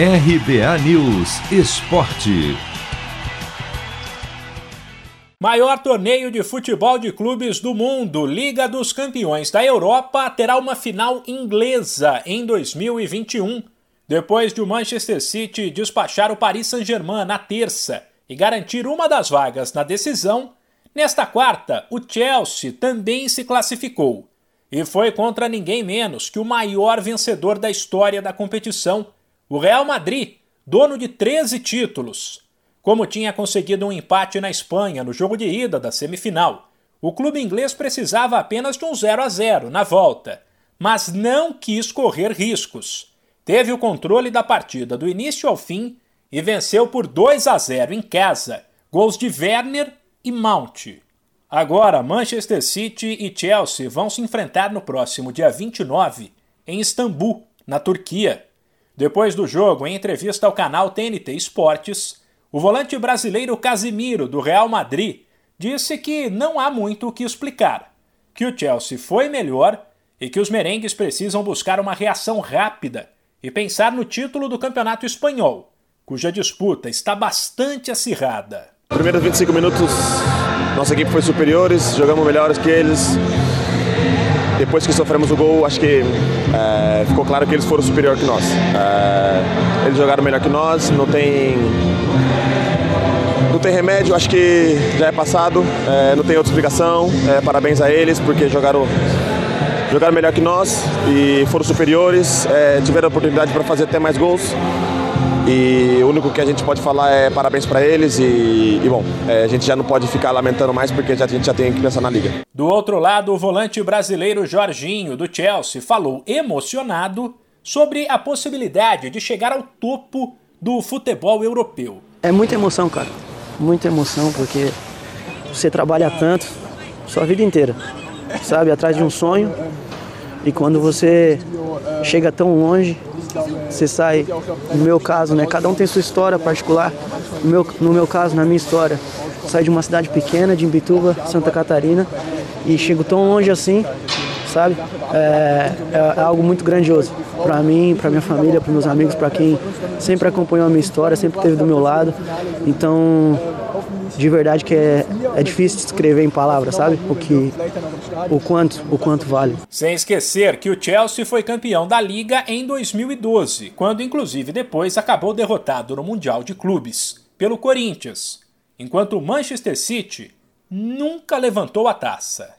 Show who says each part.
Speaker 1: RBA News Esporte.
Speaker 2: Maior torneio de futebol de clubes do mundo, Liga dos Campeões da Europa, terá uma final inglesa em 2021. Depois de o Manchester City despachar o Paris Saint-Germain na terça e garantir uma das vagas na decisão, nesta quarta o Chelsea também se classificou e foi contra ninguém menos que o maior vencedor da história da competição, o Real Madrid, dono de 13 títulos. Como tinha conseguido um empate na Espanha no jogo de ida da semifinal, o clube inglês precisava apenas de um 0 a 0 na volta, mas não quis correr riscos. Teve o controle da partida do início ao fim e venceu por 2 a 0 em casa, gols de Werner e Mount. Agora, Manchester City e Chelsea vão se enfrentar no próximo dia 29 em Istambul, na Turquia. Depois do jogo, em entrevista ao canal TNT Esportes, o volante brasileiro Casimiro, do Real Madrid, disse que não há muito o que explicar, que o Chelsea foi melhor e que os merengues precisam buscar uma reação rápida e pensar no título do Campeonato Espanhol, cuja disputa está bastante acirrada.
Speaker 3: Primeiros 25 minutos nossa equipe foi superiores, jogamos melhores que eles. Depois que sofremos o gol, acho que é, ficou claro que eles foram superiores que nós. É, eles jogaram melhor que nós, não tem não tem remédio, acho que já é passado, é, não tem outra explicação. É, parabéns a eles porque jogaram, jogaram melhor que nós e foram superiores, é, tiveram a oportunidade para fazer até mais gols. E o único que a gente pode falar é parabéns para eles e, e bom, é, a gente já não pode ficar lamentando mais porque já, a gente já tem que pensar na liga.
Speaker 2: Do outro lado, o volante brasileiro Jorginho, do Chelsea, falou emocionado sobre a possibilidade de chegar ao topo do futebol europeu.
Speaker 4: É muita emoção, cara. Muita emoção, porque você trabalha tanto, sua vida inteira, sabe? Atrás de um sonho. E quando você chega tão longe, você sai, no meu caso, né? Cada um tem sua história particular. No meu, no meu caso, na minha história, saio de uma cidade pequena, de Imbituba, Santa Catarina, e chego tão longe assim, sabe? É, é, é algo muito grandioso para mim, para minha família, para meus amigos, para quem sempre acompanhou a minha história, sempre esteve do meu lado. Então, de verdade que é, é difícil descrever em palavras, sabe? O que, o quanto, o quanto vale.
Speaker 2: Sem esquecer que o Chelsea foi campeão da liga em 2012, quando inclusive depois acabou derrotado no Mundial de Clubes pelo Corinthians, enquanto o Manchester City nunca levantou a taça.